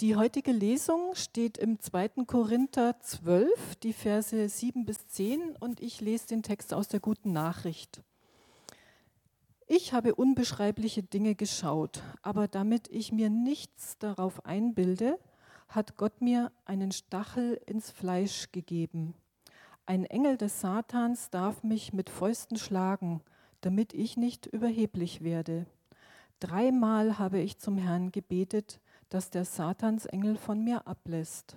Die heutige Lesung steht im 2. Korinther 12, die Verse 7 bis 10 und ich lese den Text aus der guten Nachricht. Ich habe unbeschreibliche Dinge geschaut, aber damit ich mir nichts darauf einbilde, hat Gott mir einen Stachel ins Fleisch gegeben. Ein Engel des Satans darf mich mit Fäusten schlagen, damit ich nicht überheblich werde. Dreimal habe ich zum Herrn gebetet, dass der Satansengel von mir ablässt.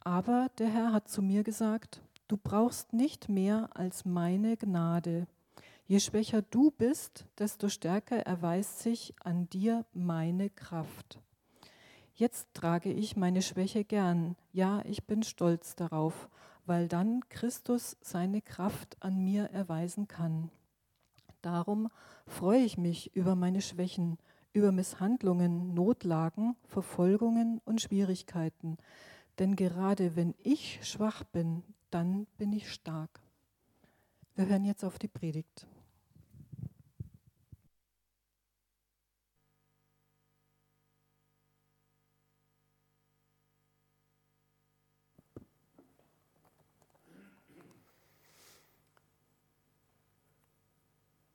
Aber der Herr hat zu mir gesagt, du brauchst nicht mehr als meine Gnade. Je schwächer du bist, desto stärker erweist sich an dir meine Kraft. Jetzt trage ich meine Schwäche gern, ja, ich bin stolz darauf, weil dann Christus seine Kraft an mir erweisen kann. Darum freue ich mich über meine Schwächen, über Misshandlungen, Notlagen, Verfolgungen und Schwierigkeiten. Denn gerade wenn ich schwach bin, dann bin ich stark. Wir hören jetzt auf die Predigt.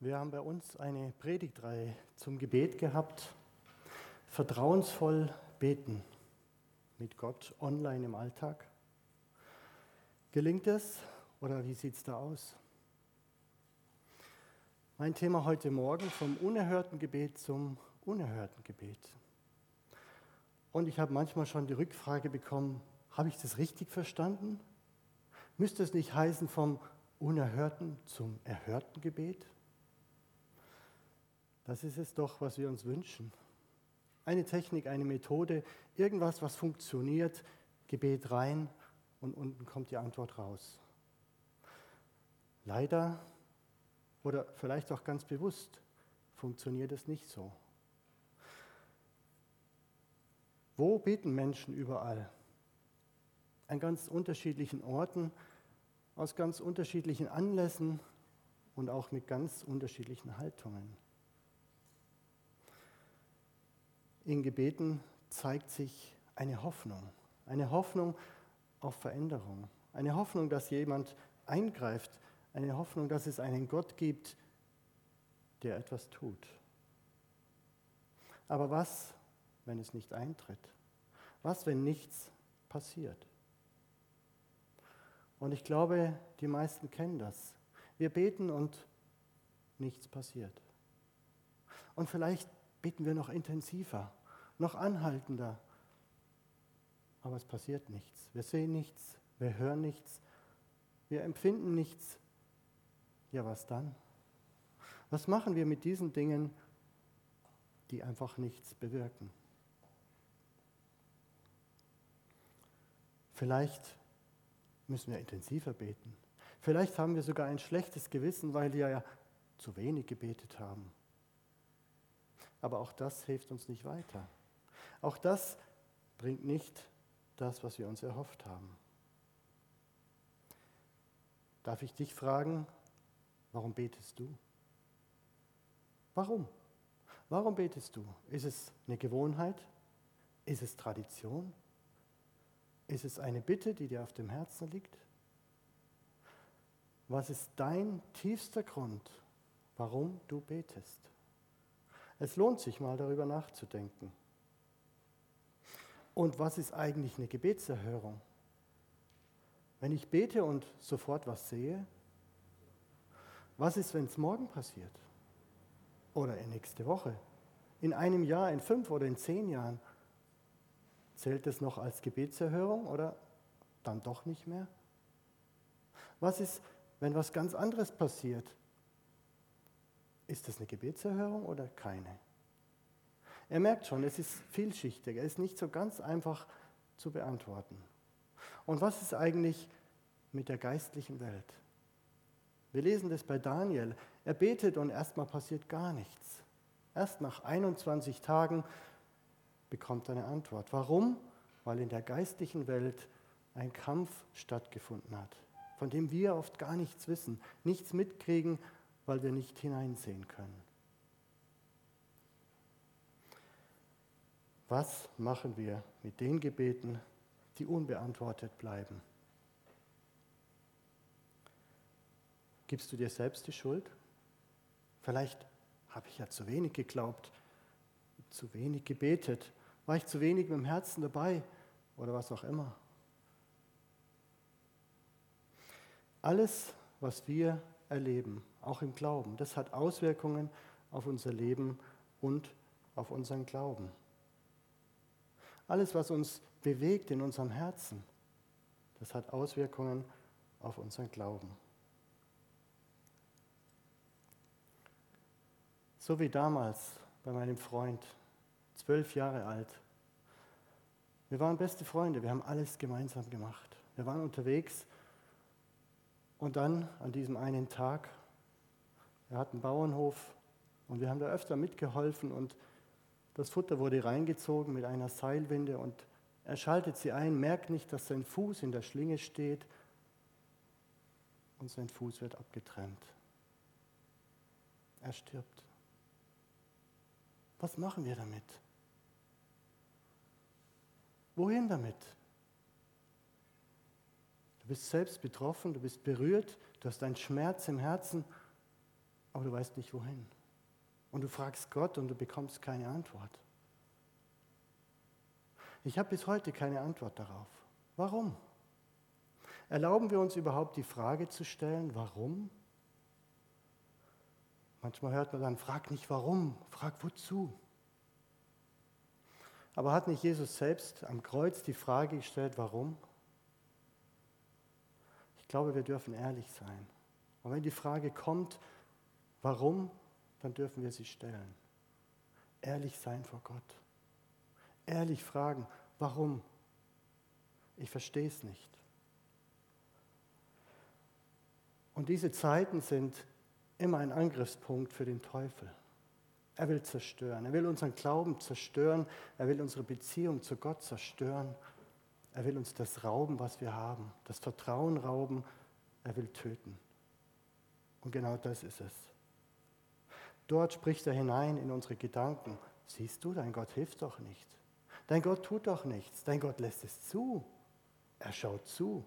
Wir haben bei uns eine Predigtreihe zum Gebet gehabt. Vertrauensvoll beten mit Gott online im Alltag. Gelingt es oder wie sieht es da aus? Mein Thema heute Morgen vom unerhörten Gebet zum unerhörten Gebet. Und ich habe manchmal schon die Rückfrage bekommen, habe ich das richtig verstanden? Müsste es nicht heißen vom unerhörten zum erhörten Gebet? Das ist es doch, was wir uns wünschen. Eine Technik, eine Methode, irgendwas, was funktioniert, Gebet rein und unten kommt die Antwort raus. Leider oder vielleicht auch ganz bewusst funktioniert es nicht so. Wo beten Menschen überall? An ganz unterschiedlichen Orten, aus ganz unterschiedlichen Anlässen und auch mit ganz unterschiedlichen Haltungen. In Gebeten zeigt sich eine Hoffnung, eine Hoffnung auf Veränderung, eine Hoffnung, dass jemand eingreift, eine Hoffnung, dass es einen Gott gibt, der etwas tut. Aber was, wenn es nicht eintritt? Was, wenn nichts passiert? Und ich glaube, die meisten kennen das. Wir beten und nichts passiert. Und vielleicht beten wir noch intensiver, noch anhaltender. Aber es passiert nichts. Wir sehen nichts, wir hören nichts, wir empfinden nichts. Ja, was dann? Was machen wir mit diesen Dingen, die einfach nichts bewirken? Vielleicht müssen wir intensiver beten. Vielleicht haben wir sogar ein schlechtes Gewissen, weil wir ja zu wenig gebetet haben. Aber auch das hilft uns nicht weiter. Auch das bringt nicht das, was wir uns erhofft haben. Darf ich dich fragen, warum betest du? Warum? Warum betest du? Ist es eine Gewohnheit? Ist es Tradition? Ist es eine Bitte, die dir auf dem Herzen liegt? Was ist dein tiefster Grund, warum du betest? Es lohnt sich mal darüber nachzudenken. Und was ist eigentlich eine Gebetserhörung? Wenn ich bete und sofort was sehe, was ist, wenn es morgen passiert? Oder in nächste Woche? In einem Jahr, in fünf oder in zehn Jahren? Zählt es noch als Gebetserhörung oder dann doch nicht mehr? Was ist, wenn was ganz anderes passiert? Ist das eine Gebetserhörung oder keine? Er merkt schon, es ist vielschichtig, es ist nicht so ganz einfach zu beantworten. Und was ist eigentlich mit der geistlichen Welt? Wir lesen das bei Daniel. Er betet und erstmal passiert gar nichts. Erst nach 21 Tagen bekommt er eine Antwort. Warum? Weil in der geistlichen Welt ein Kampf stattgefunden hat, von dem wir oft gar nichts wissen, nichts mitkriegen, weil wir nicht hineinsehen können. Was machen wir mit den Gebeten, die unbeantwortet bleiben? Gibst du dir selbst die Schuld? Vielleicht habe ich ja zu wenig geglaubt, zu wenig gebetet, war ich zu wenig mit dem Herzen dabei oder was auch immer. Alles, was wir erleben, auch im Glauben, das hat Auswirkungen auf unser Leben und auf unseren Glauben. Alles, was uns bewegt in unserem Herzen, das hat Auswirkungen auf unseren Glauben. So wie damals bei meinem Freund, zwölf Jahre alt. Wir waren beste Freunde, wir haben alles gemeinsam gemacht. Wir waren unterwegs und dann an diesem einen Tag, er hat einen Bauernhof und wir haben da öfter mitgeholfen und das Futter wurde reingezogen mit einer Seilwinde und er schaltet sie ein, merkt nicht, dass sein Fuß in der Schlinge steht und sein Fuß wird abgetrennt. Er stirbt. Was machen wir damit? Wohin damit? Du bist selbst betroffen, du bist berührt, du hast einen Schmerz im Herzen, aber du weißt nicht wohin. Und du fragst Gott und du bekommst keine Antwort. Ich habe bis heute keine Antwort darauf. Warum? Erlauben wir uns überhaupt die Frage zu stellen, warum? Manchmal hört man dann, frag nicht warum, frag wozu. Aber hat nicht Jesus selbst am Kreuz die Frage gestellt, warum? Ich glaube, wir dürfen ehrlich sein. Und wenn die Frage kommt, warum, dann dürfen wir sie stellen. Ehrlich sein vor Gott. Ehrlich fragen, warum? Ich verstehe es nicht. Und diese Zeiten sind immer ein Angriffspunkt für den Teufel. Er will zerstören. Er will unseren Glauben zerstören. Er will unsere Beziehung zu Gott zerstören. Er will uns das rauben, was wir haben, das Vertrauen rauben, er will töten. Und genau das ist es. Dort spricht er hinein in unsere Gedanken. Siehst du, dein Gott hilft doch nicht. Dein Gott tut doch nichts. Dein Gott lässt es zu. Er schaut zu.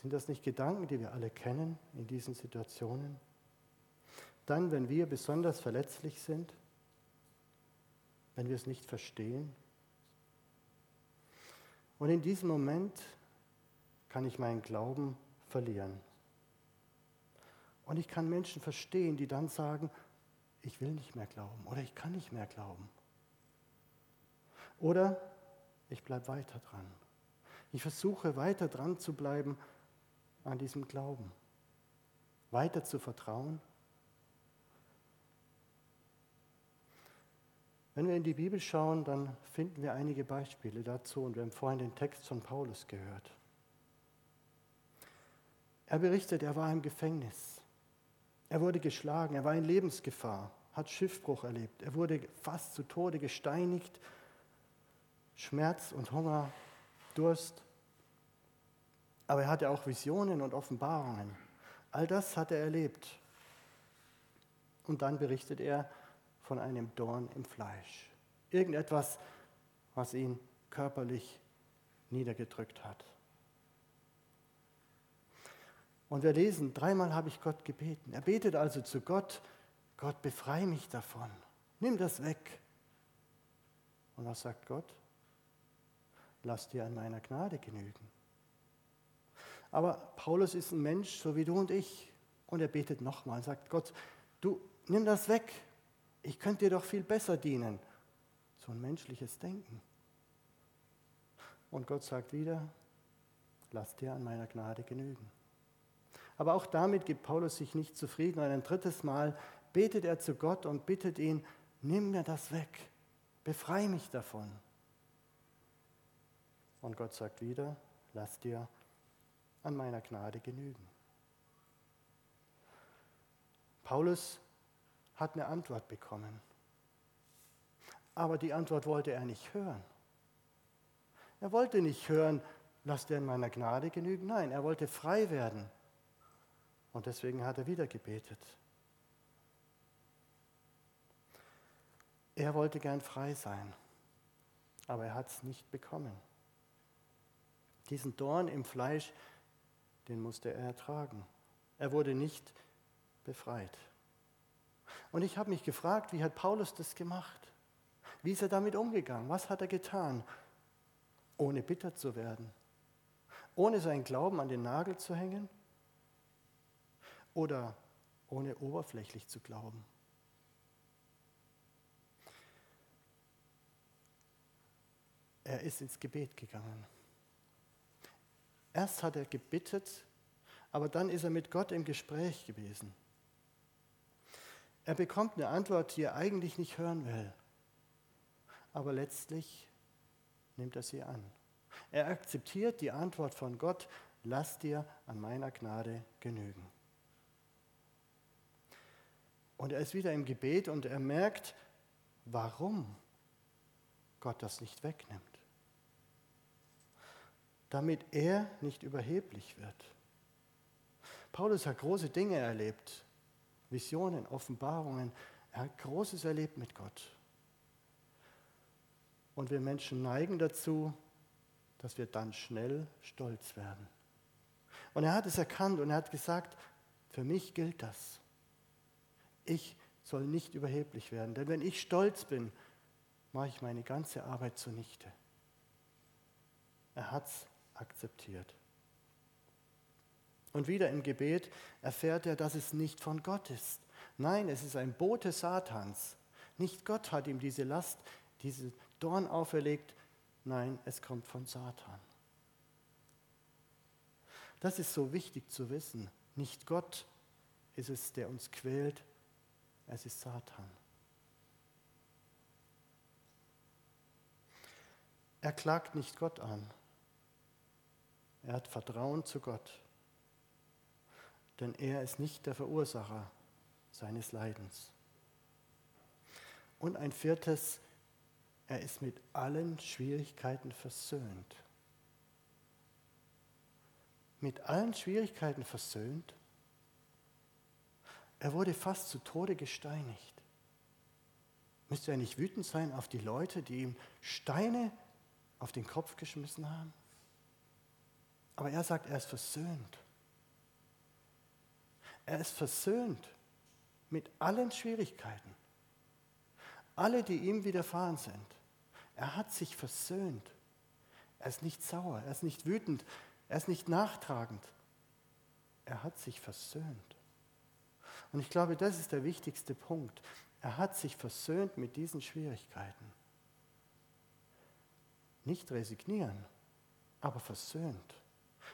Sind das nicht Gedanken, die wir alle kennen in diesen Situationen? Dann, wenn wir besonders verletzlich sind, wenn wir es nicht verstehen, und in diesem Moment kann ich meinen Glauben verlieren. Und ich kann Menschen verstehen, die dann sagen, ich will nicht mehr glauben oder ich kann nicht mehr glauben. Oder ich bleibe weiter dran. Ich versuche weiter dran zu bleiben an diesem Glauben, weiter zu vertrauen Wenn wir in die Bibel schauen, dann finden wir einige Beispiele dazu und wir haben vorhin den Text von Paulus gehört. Er berichtet, er war im Gefängnis. Er wurde geschlagen, er war in Lebensgefahr, hat Schiffbruch erlebt, er wurde fast zu Tode gesteinigt, Schmerz und Hunger, Durst. Aber er hatte auch Visionen und Offenbarungen. All das hat er erlebt. Und dann berichtet er, von einem Dorn im Fleisch. Irgendetwas, was ihn körperlich niedergedrückt hat. Und wir lesen, dreimal habe ich Gott gebeten. Er betet also zu Gott, Gott, befreie mich davon. Nimm das weg. Und was sagt Gott? Lass dir an meiner Gnade genügen. Aber Paulus ist ein Mensch, so wie du und ich. Und er betet nochmal sagt, Gott, du nimm das weg ich könnte dir doch viel besser dienen. So ein menschliches Denken. Und Gott sagt wieder, lass dir an meiner Gnade genügen. Aber auch damit gibt Paulus sich nicht zufrieden. Und ein drittes Mal betet er zu Gott und bittet ihn, nimm mir das weg, befreie mich davon. Und Gott sagt wieder, lass dir an meiner Gnade genügen. Paulus hat eine Antwort bekommen. Aber die Antwort wollte er nicht hören. Er wollte nicht hören, lass dir in meiner Gnade genügen. Nein, er wollte frei werden. Und deswegen hat er wieder gebetet. Er wollte gern frei sein. aber er hat es nicht bekommen. Diesen Dorn im Fleisch, den musste er ertragen. Er wurde nicht befreit. Und ich habe mich gefragt, wie hat Paulus das gemacht? Wie ist er damit umgegangen? Was hat er getan, ohne bitter zu werden? Ohne seinen Glauben an den Nagel zu hängen? Oder ohne oberflächlich zu glauben? Er ist ins Gebet gegangen. Erst hat er gebittet, aber dann ist er mit Gott im Gespräch gewesen. Er bekommt eine Antwort, die er eigentlich nicht hören will. Aber letztlich nimmt er sie an. Er akzeptiert die Antwort von Gott, lass dir an meiner Gnade genügen. Und er ist wieder im Gebet und er merkt, warum Gott das nicht wegnimmt. Damit er nicht überheblich wird. Paulus hat große Dinge erlebt, Visionen, Offenbarungen. Er hat Großes erlebt mit Gott. Und wir Menschen neigen dazu, dass wir dann schnell stolz werden. Und er hat es erkannt und er hat gesagt, für mich gilt das. Ich soll nicht überheblich werden, denn wenn ich stolz bin, mache ich meine ganze Arbeit zunichte. Er hat es akzeptiert. Und wieder im Gebet erfährt er, dass es nicht von Gott ist. Nein, es ist ein Bote Satans. Nicht Gott hat ihm diese Last, diese Dorn auferlegt. Nein, es kommt von Satan. Das ist so wichtig zu wissen. Nicht Gott ist es, der uns quält, es ist Satan. Er klagt nicht Gott an. Er hat Vertrauen zu Gott denn er ist nicht der Verursacher seines Leidens. Und ein viertes, er ist mit allen Schwierigkeiten versöhnt. Mit allen Schwierigkeiten versöhnt. Er wurde fast zu Tode gesteinigt. Müsste er nicht wütend sein auf die Leute, die ihm Steine auf den Kopf geschmissen haben? Aber er sagt, er ist versöhnt. Er ist versöhnt mit allen Schwierigkeiten. Alle, die ihm widerfahren sind. Er hat sich versöhnt. Er ist nicht sauer, er ist nicht wütend, er ist nicht nachtragend. Er hat sich versöhnt. Und ich glaube, das ist der wichtigste Punkt. Er hat sich versöhnt mit diesen Schwierigkeiten. Nicht resignieren, aber versöhnt.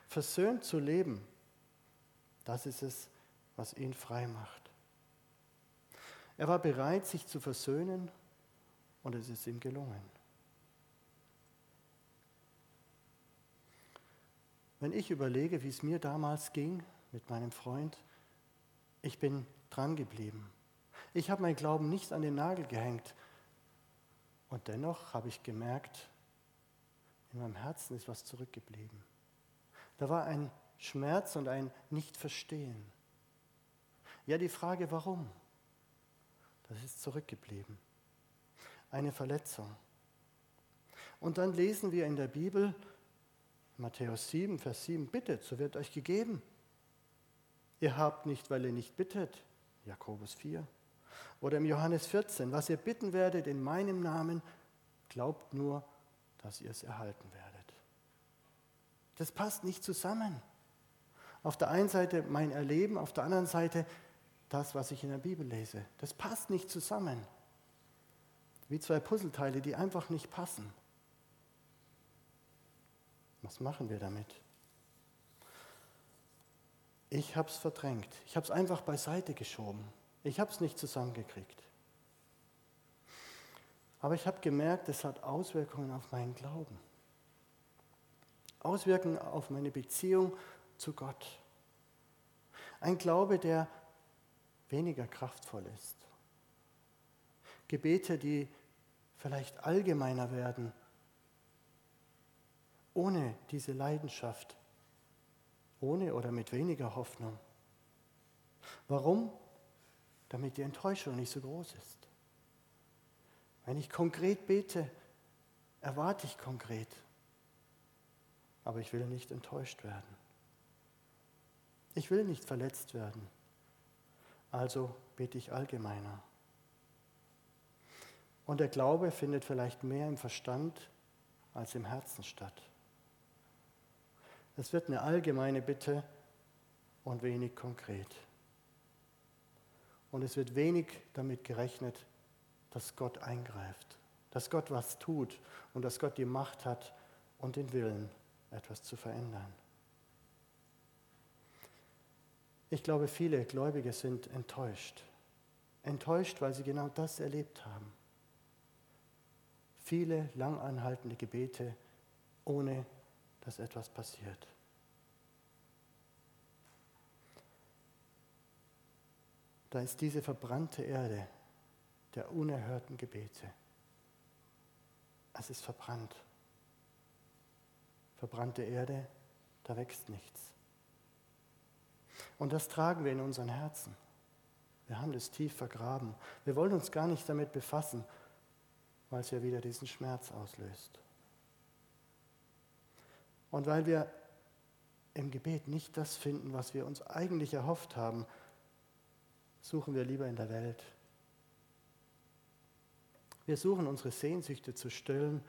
Versöhnt zu leben, das ist es, was ihn frei macht. Er war bereit, sich zu versöhnen und es ist ihm gelungen. Wenn ich überlege, wie es mir damals ging mit meinem Freund, ich bin dran geblieben. Ich habe meinen Glauben nicht an den Nagel gehängt. Und dennoch habe ich gemerkt, in meinem Herzen ist was zurückgeblieben. Da war ein Schmerz und ein Nicht-Verstehen. Ja, die Frage, warum? Das ist zurückgeblieben. Eine Verletzung. Und dann lesen wir in der Bibel, Matthäus 7, Vers 7, bittet, so wird euch gegeben. Ihr habt nicht, weil ihr nicht bittet. Jakobus 4. Oder im Johannes 14, was ihr bitten werdet in meinem Namen, glaubt nur, dass ihr es erhalten werdet. Das passt nicht zusammen. Auf der einen Seite mein Erleben, auf der anderen Seite das, was ich in der Bibel lese. Das passt nicht zusammen. Wie zwei Puzzleteile, die einfach nicht passen. Was machen wir damit? Ich habe es verdrängt. Ich habe es einfach beiseite geschoben. Ich habe es nicht zusammengekriegt. Aber ich habe gemerkt, es hat Auswirkungen auf meinen Glauben. Auswirkungen auf meine Beziehung zu Gott. Ein Glaube, der weniger kraftvoll ist. Gebete, die vielleicht allgemeiner werden, ohne diese Leidenschaft, ohne oder mit weniger Hoffnung. Warum? Damit die Enttäuschung nicht so groß ist. Wenn ich konkret bete, erwarte ich konkret. Aber ich will nicht enttäuscht werden. Ich will nicht verletzt werden. Also bete ich allgemeiner. Und der Glaube findet vielleicht mehr im Verstand als im Herzen statt. Es wird eine allgemeine Bitte und wenig konkret. Und es wird wenig damit gerechnet, dass Gott eingreift, dass Gott was tut und dass Gott die Macht hat und den Willen, etwas zu verändern. Ich glaube, viele Gläubige sind enttäuscht. Enttäuscht, weil sie genau das erlebt haben. Viele langanhaltende Gebete, ohne dass etwas passiert. Da ist diese verbrannte Erde der unerhörten Gebete. Es ist verbrannt. Verbrannte Erde, da wächst nichts. Und das tragen wir in unseren Herzen. Wir haben das tief vergraben. Wir wollen uns gar nicht damit befassen, weil es ja wieder diesen Schmerz auslöst. Und weil wir im Gebet nicht das finden, was wir uns eigentlich erhofft haben, suchen wir lieber in der Welt. Wir suchen unsere Sehnsüchte zu stillen,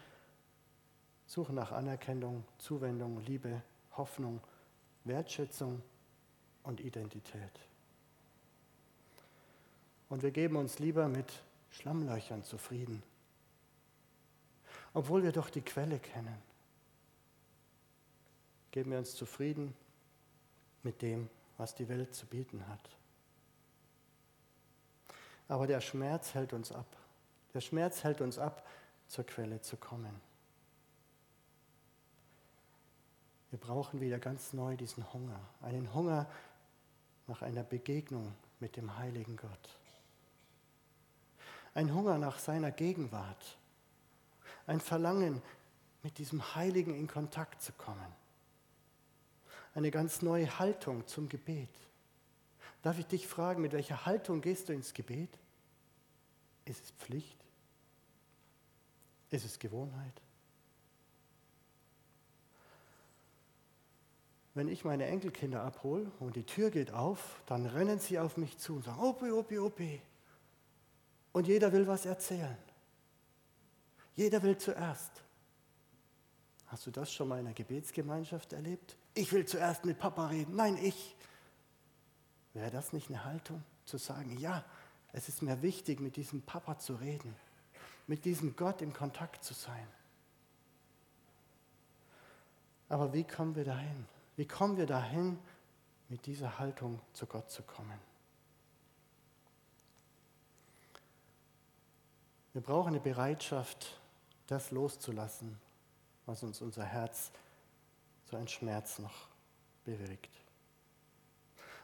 suchen nach Anerkennung, Zuwendung, Liebe, Hoffnung, Wertschätzung und Identität. Und wir geben uns lieber mit Schlammlöchern zufrieden, obwohl wir doch die Quelle kennen. Geben wir uns zufrieden mit dem, was die Welt zu bieten hat. Aber der Schmerz hält uns ab. Der Schmerz hält uns ab, zur Quelle zu kommen. Wir brauchen wieder ganz neu diesen Hunger, einen Hunger nach einer Begegnung mit dem heiligen Gott. Ein Hunger nach seiner Gegenwart. Ein Verlangen, mit diesem Heiligen in Kontakt zu kommen. Eine ganz neue Haltung zum Gebet. Darf ich dich fragen, mit welcher Haltung gehst du ins Gebet? Ist es Pflicht? Ist es Gewohnheit? Wenn ich meine Enkelkinder abhole und die Tür geht auf, dann rennen sie auf mich zu und sagen, Opi, Opi, Opi. Und jeder will was erzählen. Jeder will zuerst. Hast du das schon mal in einer Gebetsgemeinschaft erlebt? Ich will zuerst mit Papa reden. Nein, ich. Wäre das nicht eine Haltung, zu sagen, ja, es ist mir wichtig, mit diesem Papa zu reden, mit diesem Gott im Kontakt zu sein. Aber wie kommen wir dahin? Wie kommen wir dahin, mit dieser Haltung zu Gott zu kommen? Wir brauchen eine Bereitschaft, das loszulassen, was uns unser Herz so ein Schmerz noch bewirkt.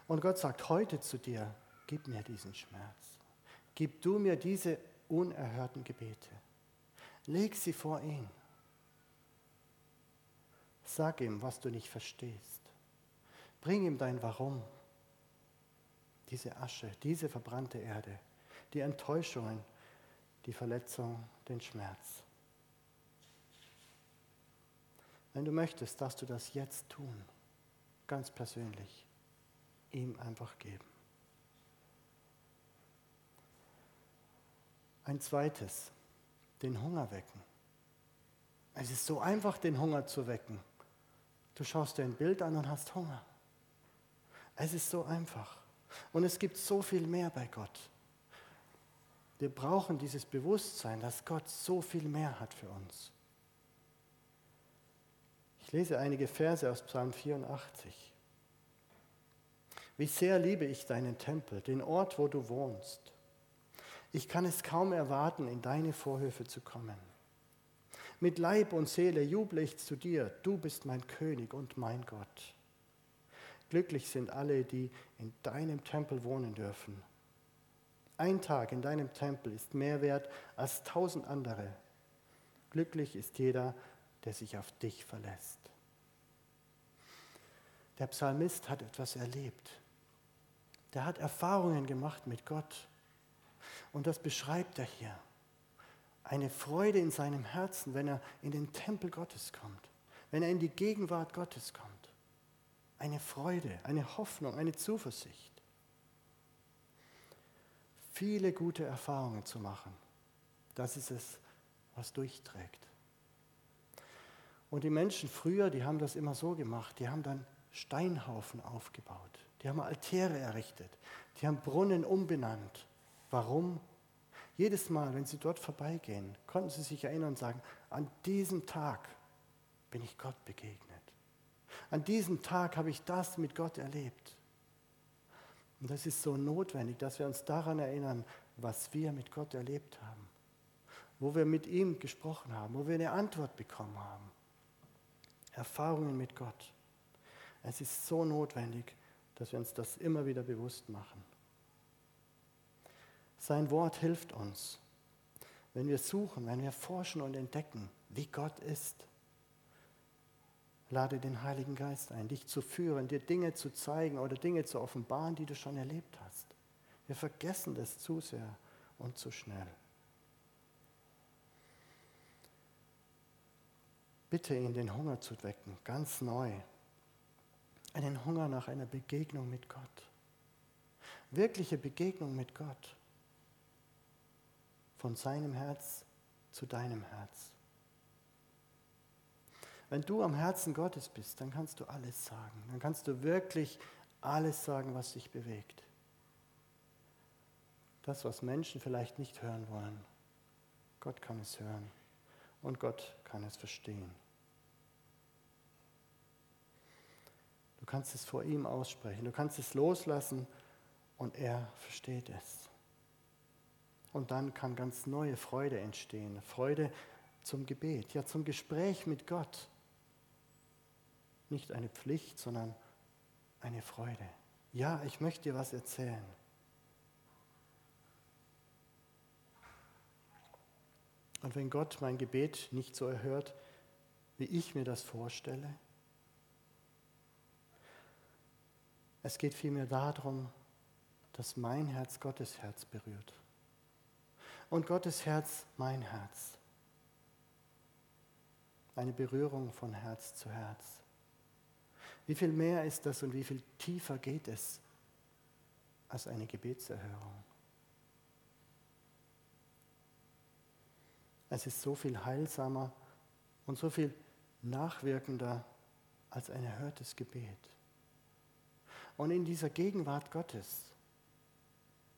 Und Gott sagt heute zu dir, gib mir diesen Schmerz. Gib du mir diese unerhörten Gebete. Leg sie vor ihn. Sag ihm, was du nicht verstehst. Bring ihm dein Warum. Diese Asche, diese verbrannte Erde, die Enttäuschungen, die Verletzung, den Schmerz. Wenn du möchtest, darfst du das jetzt tun, ganz persönlich ihm einfach geben. Ein zweites, den Hunger wecken. Es ist so einfach, den Hunger zu wecken. Du schaust dir ein Bild an und hast Hunger. Es ist so einfach. Und es gibt so viel mehr bei Gott. Wir brauchen dieses Bewusstsein, dass Gott so viel mehr hat für uns. Ich lese einige Verse aus Psalm 84. Wie sehr liebe ich deinen Tempel, den Ort, wo du wohnst. Ich kann es kaum erwarten, in deine Vorhöfe zu kommen. Mit Leib und Seele juble ich zu dir, du bist mein König und mein Gott. Glücklich sind alle, die in deinem Tempel wohnen dürfen. Ein Tag in deinem Tempel ist mehr wert als tausend andere. Glücklich ist jeder, der sich auf dich verlässt. Der Psalmist hat etwas erlebt der hat Erfahrungen gemacht mit Gott. Und das beschreibt er hier. eine Freude in seinem Herzen, wenn er in den Tempel Gottes kommt, wenn er in die Gegenwart Gottes kommt. Eine Freude, eine Hoffnung, eine Zuversicht. Viele gute Erfahrungen zu machen, das ist es, was durchträgt. Und die Menschen früher, die haben das immer so gemacht, die haben dann Steinhaufen aufgebaut, die haben Altäre errichtet, die haben Brunnen umbenannt. Warum? Jedes Mal, wenn sie dort vorbeigehen, konnten sie sich erinnern und sagen, an diesem Tag bin ich Gott begegnet. An diesem Tag habe ich das mit Gott erlebt. Und das ist so notwendig, dass wir uns daran erinnern, was wir mit Gott erlebt haben, wo wir mit ihm gesprochen haben, wo wir eine Antwort bekommen haben. Erfahrungen mit Gott. Es ist so notwendig, dass wir uns das immer wieder bewusst machen. Sein Wort hilft uns, wenn wir suchen, wenn wir forschen und entdecken, wie Gott ist. Lade den Heiligen Geist ein, dich zu führen, dir Dinge zu zeigen oder Dinge zu offenbaren, die du schon erlebt hast. Wir vergessen das zu sehr und zu schnell. Bitte ihn, den Hunger zu wecken, ganz neu. Einen Hunger nach einer Begegnung mit Gott. Wirkliche Begegnung mit Gott. Von seinem Herz zu deinem Herz. Wenn du am Herzen Gottes bist, dann kannst du alles sagen. Dann kannst du wirklich alles sagen, was dich bewegt. Das, was Menschen vielleicht nicht hören wollen. Gott kann es hören und Gott kann es verstehen. Kannst es vor ihm aussprechen, du kannst es loslassen und er versteht es. Und dann kann ganz neue Freude entstehen, Freude zum Gebet, ja zum Gespräch mit Gott. Nicht eine Pflicht, sondern eine Freude. Ja, ich möchte dir was erzählen. Und wenn Gott mein Gebet nicht so erhört, wie ich mir das vorstelle, es geht vielmehr darum, dass mein Herz Gottes Herz berührt. Und Gottes Herz mein Herz. Eine Berührung von Herz zu Herz. Wie viel mehr ist das und wie viel tiefer geht es als eine Gebetserhörung? Es ist so viel heilsamer und so viel nachwirkender als ein erhörtes Gebet. Und in dieser Gegenwart Gottes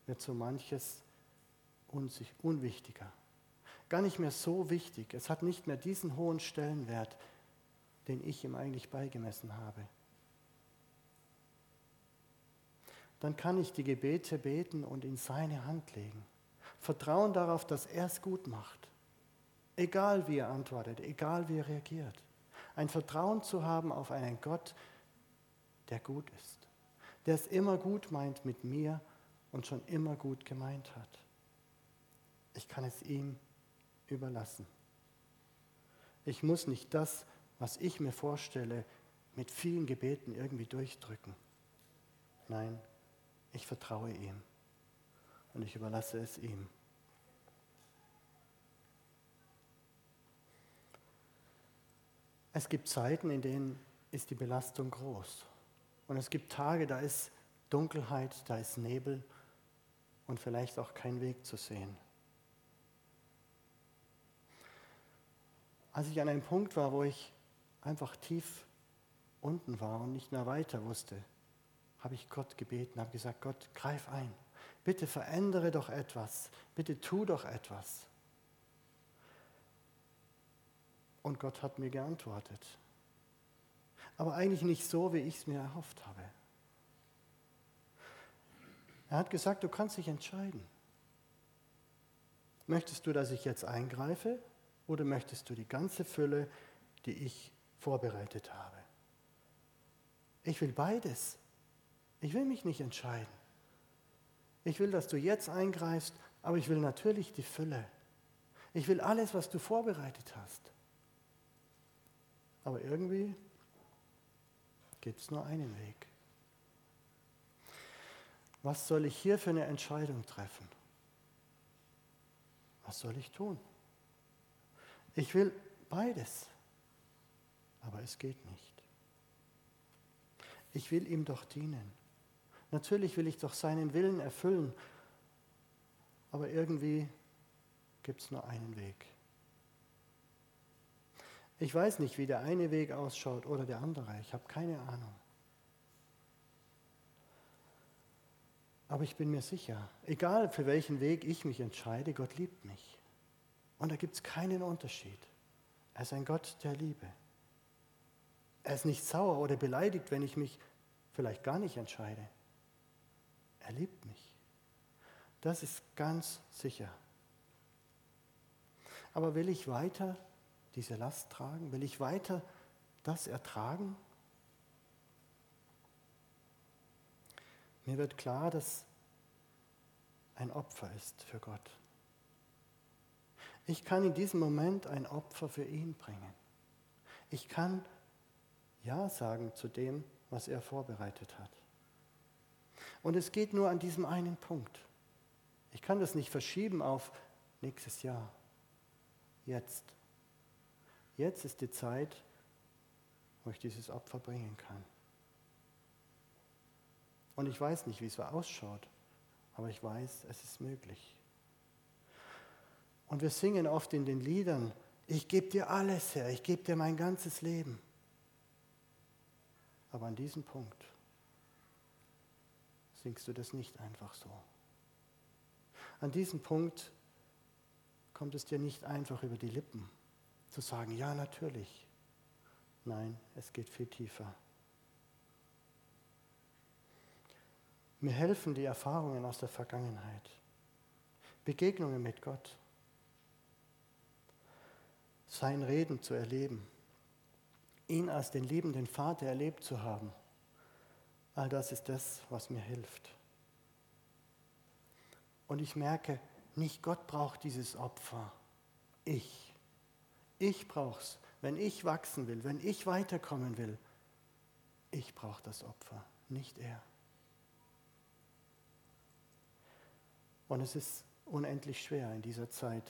wird so manches unwichtiger. Gar nicht mehr so wichtig. Es hat nicht mehr diesen hohen Stellenwert, den ich ihm eigentlich beigemessen habe. Dann kann ich die Gebete beten und in seine Hand legen. Vertrauen darauf, dass er es gut macht. Egal wie er antwortet, egal wie er reagiert. Ein Vertrauen zu haben auf einen Gott, der gut ist. Der es immer gut meint mit mir und schon immer gut gemeint hat. Ich kann es ihm überlassen. Ich muss nicht das, was ich mir vorstelle, mit vielen Gebeten irgendwie durchdrücken. Nein, ich vertraue ihm und ich überlasse es ihm. Es gibt Zeiten, in denen ist die Belastung groß. Und es gibt Tage, da ist Dunkelheit, da ist Nebel und vielleicht auch kein Weg zu sehen. Als ich an einem Punkt war, wo ich einfach tief unten war und nicht mehr weiter wusste, habe ich Gott gebeten, habe gesagt, Gott, greif ein. Bitte verändere doch etwas. Bitte tu doch etwas. Und Gott hat mir geantwortet. Aber eigentlich nicht so, wie ich es mir erhofft habe. Er hat gesagt, du kannst dich entscheiden. Möchtest du, dass ich jetzt eingreife oder möchtest du die ganze Fülle, die ich vorbereitet habe? Ich will beides. Ich will mich nicht entscheiden. Ich will, dass du jetzt eingreifst, aber ich will natürlich die Fülle. Ich will alles, was du vorbereitet hast. Aber irgendwie gibt es nur einen Weg. Was soll ich hier für eine Entscheidung treffen? Was soll ich tun? Ich will beides, aber es geht nicht. Ich will ihm doch dienen. Natürlich will ich doch seinen Willen erfüllen, aber irgendwie gibt es nur einen Weg. Ich weiß nicht, wie der eine Weg ausschaut oder der andere. Ich habe keine Ahnung. Aber ich bin mir sicher, egal für welchen Weg ich mich entscheide, Gott liebt mich. Und da gibt es keinen Unterschied. Er ist ein Gott der Liebe. Er ist nicht sauer oder beleidigt, wenn ich mich vielleicht gar nicht entscheide. Er liebt mich. Das ist ganz sicher. Aber will ich weiter diese Last tragen? Will ich weiter das ertragen? Mir wird klar, dass ein Opfer ist für Gott. Ich kann in diesem Moment ein Opfer für ihn bringen. Ich kann Ja sagen zu dem, was er vorbereitet hat. Und es geht nur an diesem einen Punkt. Ich kann das nicht verschieben auf nächstes Jahr. Jetzt. Jetzt ist die Zeit, wo ich dieses Opfer bringen kann. Und ich weiß nicht, wie es so ausschaut, aber ich weiß, es ist möglich. Und wir singen oft in den Liedern, ich gebe dir alles her, ich gebe dir mein ganzes Leben. Aber an diesem Punkt singst du das nicht einfach so. An diesem Punkt kommt es dir nicht einfach über die Lippen zu sagen, ja natürlich. Nein, es geht viel tiefer. Mir helfen die Erfahrungen aus der Vergangenheit, Begegnungen mit Gott, sein Reden zu erleben, ihn als den liebenden Vater erlebt zu haben. All das ist das, was mir hilft. Und ich merke, nicht Gott braucht dieses Opfer, ich. Ich brauche es, wenn ich wachsen will, wenn ich weiterkommen will. Ich brauche das Opfer, nicht er. Und es ist unendlich schwer in dieser Zeit.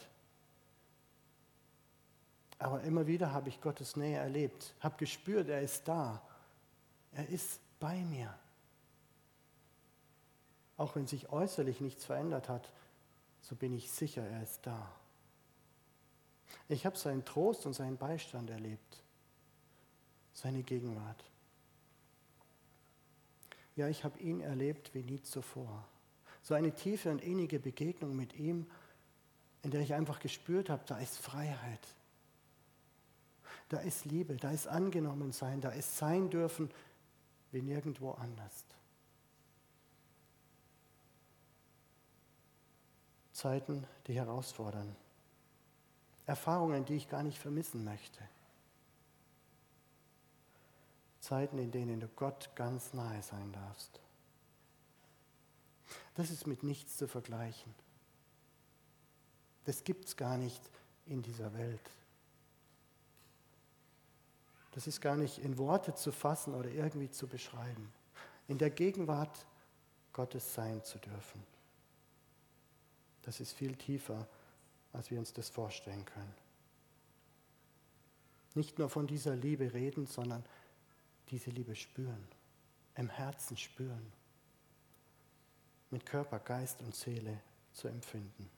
Aber immer wieder habe ich Gottes Nähe erlebt, habe gespürt, er ist da. Er ist bei mir. Auch wenn sich äußerlich nichts verändert hat, so bin ich sicher, er ist da. Ich habe seinen Trost und seinen Beistand erlebt, seine Gegenwart. Ja, ich habe ihn erlebt wie nie zuvor. So eine tiefe und innige Begegnung mit ihm, in der ich einfach gespürt habe, da ist Freiheit. Da ist Liebe, da ist angenommen sein, da ist sein dürfen wie nirgendwo anders. Zeiten, die herausfordern. Erfahrungen, die ich gar nicht vermissen möchte. Zeiten, in denen du Gott ganz nahe sein darfst. Das ist mit nichts zu vergleichen. Das gibt es gar nicht in dieser Welt. Das ist gar nicht in Worte zu fassen oder irgendwie zu beschreiben. In der Gegenwart Gottes sein zu dürfen. Das ist viel tiefer, als wir uns das vorstellen können. Nicht nur von dieser Liebe reden, sondern diese Liebe spüren, im Herzen spüren, mit Körper, Geist und Seele zu empfinden.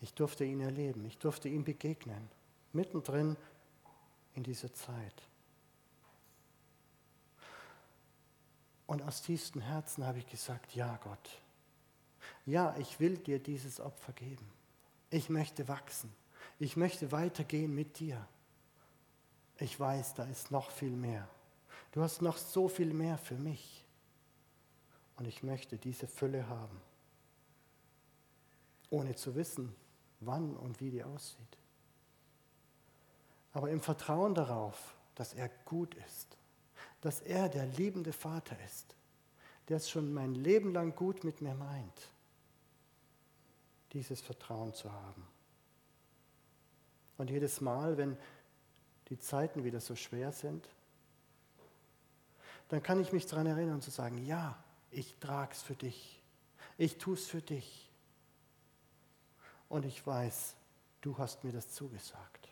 Ich durfte ihn erleben, ich durfte ihm begegnen, mittendrin in dieser Zeit. Und aus tiefstem Herzen habe ich gesagt, ja Gott, ja, ich will dir dieses Opfer geben. Ich möchte wachsen. Ich möchte weitergehen mit dir. Ich weiß, da ist noch viel mehr. Du hast noch so viel mehr für mich. Und ich möchte diese Fülle haben, ohne zu wissen, wann und wie die aussieht. Aber im Vertrauen darauf, dass er gut ist, dass er der liebende Vater ist, der es schon mein Leben lang gut mit mir meint, dieses Vertrauen zu haben. Und jedes Mal, wenn die Zeiten wieder so schwer sind, dann kann ich mich daran erinnern zu sagen, ja, ich trage es für dich, ich tue es für dich. Und ich weiß, du hast mir das zugesagt.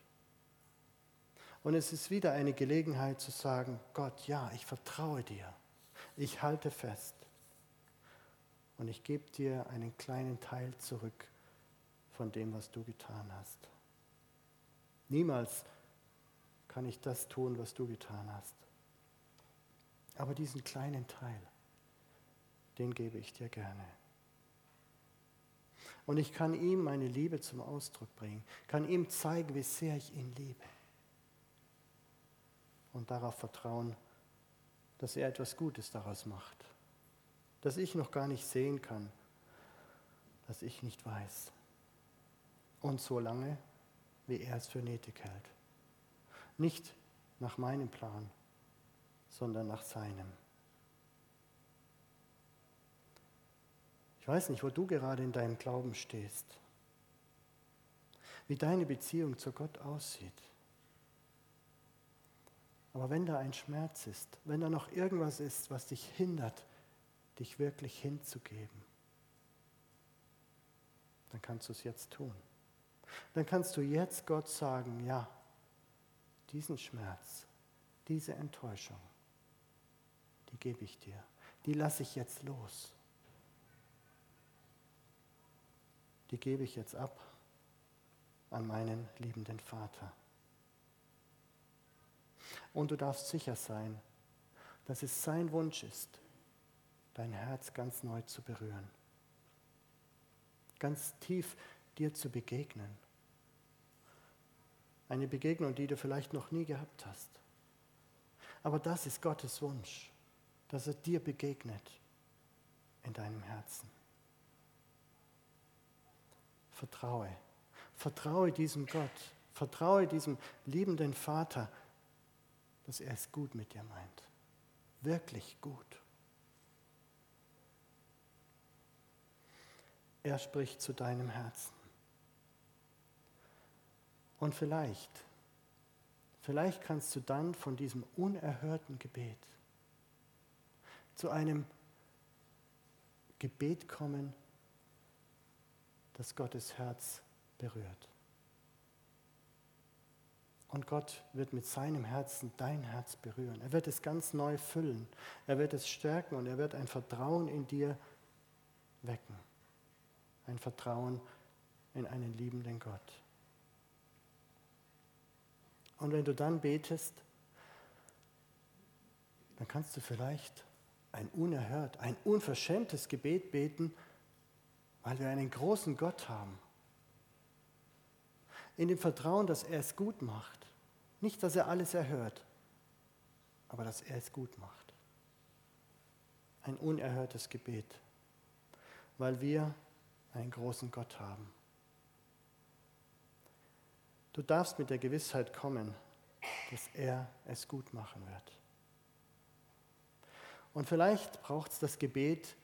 Und es ist wieder eine Gelegenheit zu sagen, Gott, ja, ich vertraue dir. Ich halte fest. Und ich gebe dir einen kleinen Teil zurück von dem, was du getan hast. Niemals kann ich das tun, was du getan hast. Aber diesen kleinen Teil, den gebe ich dir gerne. Und ich kann ihm meine Liebe zum Ausdruck bringen, kann ihm zeigen, wie sehr ich ihn liebe. Und darauf vertrauen, dass er etwas Gutes daraus macht, das ich noch gar nicht sehen kann, das ich nicht weiß. Und so lange, wie er es für nötig hält. Nicht nach meinem Plan, sondern nach seinem. Ich weiß nicht, wo du gerade in deinem Glauben stehst, wie deine Beziehung zu Gott aussieht. Aber wenn da ein Schmerz ist, wenn da noch irgendwas ist, was dich hindert, dich wirklich hinzugeben, dann kannst du es jetzt tun. Dann kannst du jetzt Gott sagen, ja, diesen Schmerz, diese Enttäuschung, die gebe ich dir. Die lasse ich jetzt los. Die gebe ich jetzt ab an meinen liebenden Vater. Und du darfst sicher sein, dass es sein Wunsch ist, dein Herz ganz neu zu berühren, ganz tief dir zu begegnen. Eine Begegnung, die du vielleicht noch nie gehabt hast. Aber das ist Gottes Wunsch, dass er dir begegnet in deinem Herzen. Vertraue. Vertraue diesem Gott. Vertraue diesem liebenden Vater, dass er es gut mit dir meint. Wirklich gut. Er spricht zu deinem Herzen. Und vielleicht, vielleicht kannst du dann von diesem unerhörten Gebet zu einem Gebet kommen, das Gottes Herz berührt. Und Gott wird mit seinem Herzen dein Herz berühren. Er wird es ganz neu füllen. Er wird es stärken und er wird ein Vertrauen in dir wecken. Ein Vertrauen in einen liebenden Gott. Und wenn du dann betest, dann kannst du vielleicht ein unerhört, ein unverschämtes Gebet beten, weil wir einen großen Gott haben. In dem Vertrauen, dass er es gut macht. Nicht, dass er alles erhört, aber dass er es gut macht. Ein unerhörtes Gebet, weil wir einen großen Gott haben. Du darfst mit der Gewissheit kommen, dass er es gut machen wird. Und vielleicht braucht es das Gebet,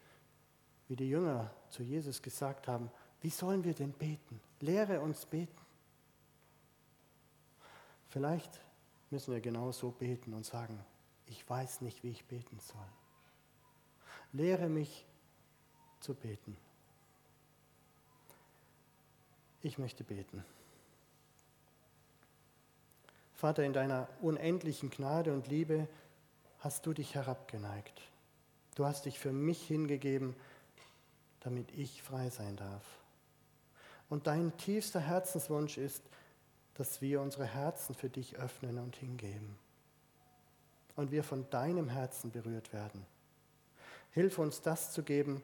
wie die Jünger zu Jesus gesagt haben, wie sollen wir denn beten? Lehre uns beten. Vielleicht müssen wir genau so beten und sagen, ich weiß nicht, wie ich beten soll. Lehre mich zu beten. Ich möchte beten. Vater, in deiner unendlichen Gnade und Liebe hast du dich herabgeneigt. Du hast dich für mich hingegeben, damit ich frei sein darf. Und dein tiefster Herzenswunsch ist, dass wir unsere Herzen für dich öffnen und hingeben. Und wir von deinem Herzen berührt werden. Hilf uns, das zu geben,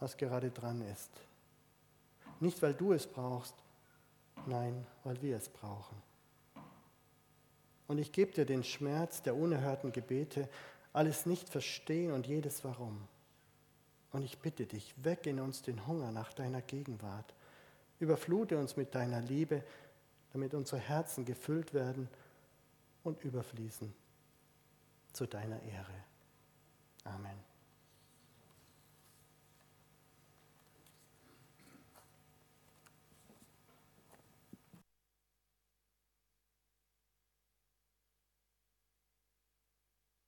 was gerade dran ist. Nicht, weil du es brauchst, nein, weil wir es brauchen. Und ich gebe dir den Schmerz der unerhörten Gebete, alles nicht verstehen und jedes Warum. Und ich bitte dich, weck in uns den Hunger nach deiner Gegenwart. Überflute uns mit deiner Liebe, damit unsere Herzen gefüllt werden und überfließen zu deiner Ehre.